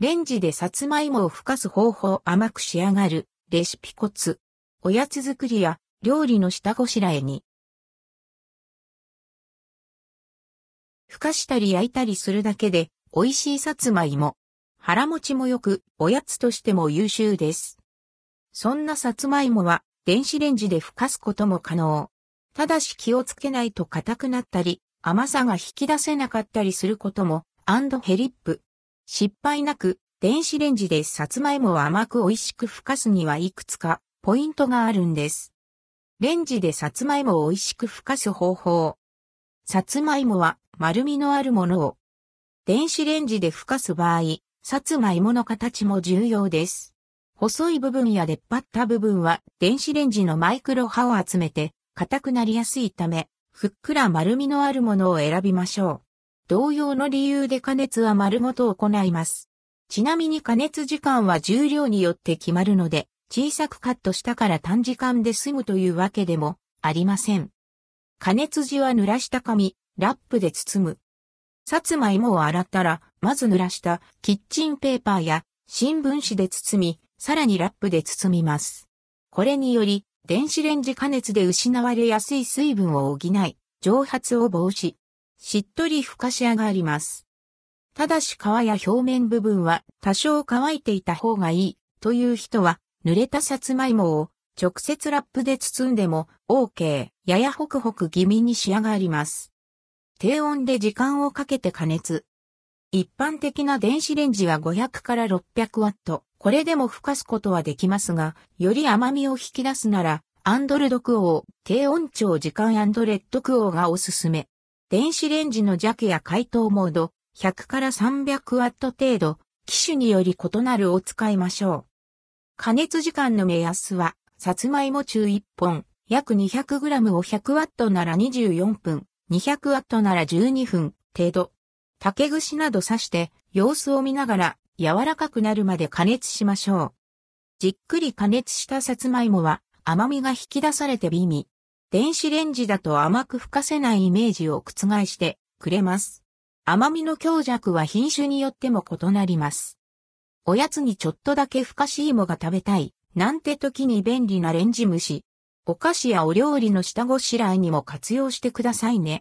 レンジでさつまいもをふかす方法甘く仕上がるレシピコツ。おやつ作りや料理の下ごしらえに。ふかしたり焼いたりするだけで美味しいさつまいも。腹持ちもよくおやつとしても優秀です。そんなさつまいもは電子レンジでふかすことも可能。ただし気をつけないと硬くなったり、甘さが引き出せなかったりすることも、 and hellip。失敗なく、電子レンジでさつまいもを甘く美味しくふかすにはいくつか、ポイントがあるんです。レンジでさつまいもを美味しくふかす方法。さつまいもは丸みのあるものを。電子レンジでふかす場合、さつまいもの形も重要です。細い部分や出っ張った部分は電子レンジのマイクロ波を集めて硬くなりやすいため、ふっくら丸みのあるものを選びましょう。同様の理由で加熱は丸ごと行います。ちなみに加熱時間は重量によって決まるので、小さくカットしたから短時間で済むというわけでもありません。加熱時は濡らした紙、ラップで包む。さつまいもを洗ったら、まず濡らしたキッチンペーパーや新聞紙で包み、さらにラップで包みます。これにより、電子レンジ加熱で失われやすい水分を補い、蒸発を防止。しっとりふかし上がります。ただし皮や表面部分は多少乾いていた方がいいという人は、濡れたさつまいもを直接ラップで包んでも OK、ややホクホク気味に仕上がります。低温で時間をかけて加熱。一般的な電子レンジは500から600ワット。これでもふかすことはできますが、より甘みを引き出すなら、 and ldquo、低温長時間 and rdquo がおすすめ。電子レンジの弱や解凍モード、100から300ワット程度、機種により異なるを使いましょう。加熱時間の目安は、さつまいも中1本、約 200g を100ワットなら24分、200ワットなら12分程度。竹串など刺して様子を見ながら柔らかくなるまで加熱しましょう。じっくり加熱したさつまいもは甘みが引き出されて美味。電子レンジだと甘く吹かせないイメージを覆してくれます。甘みの強弱は品種によっても異なります。おやつにちょっとだけふかし芋が食べたい、なんて時に便利なレンジ蒸し。お菓子やお料理の下ごしらえにも活用してくださいね。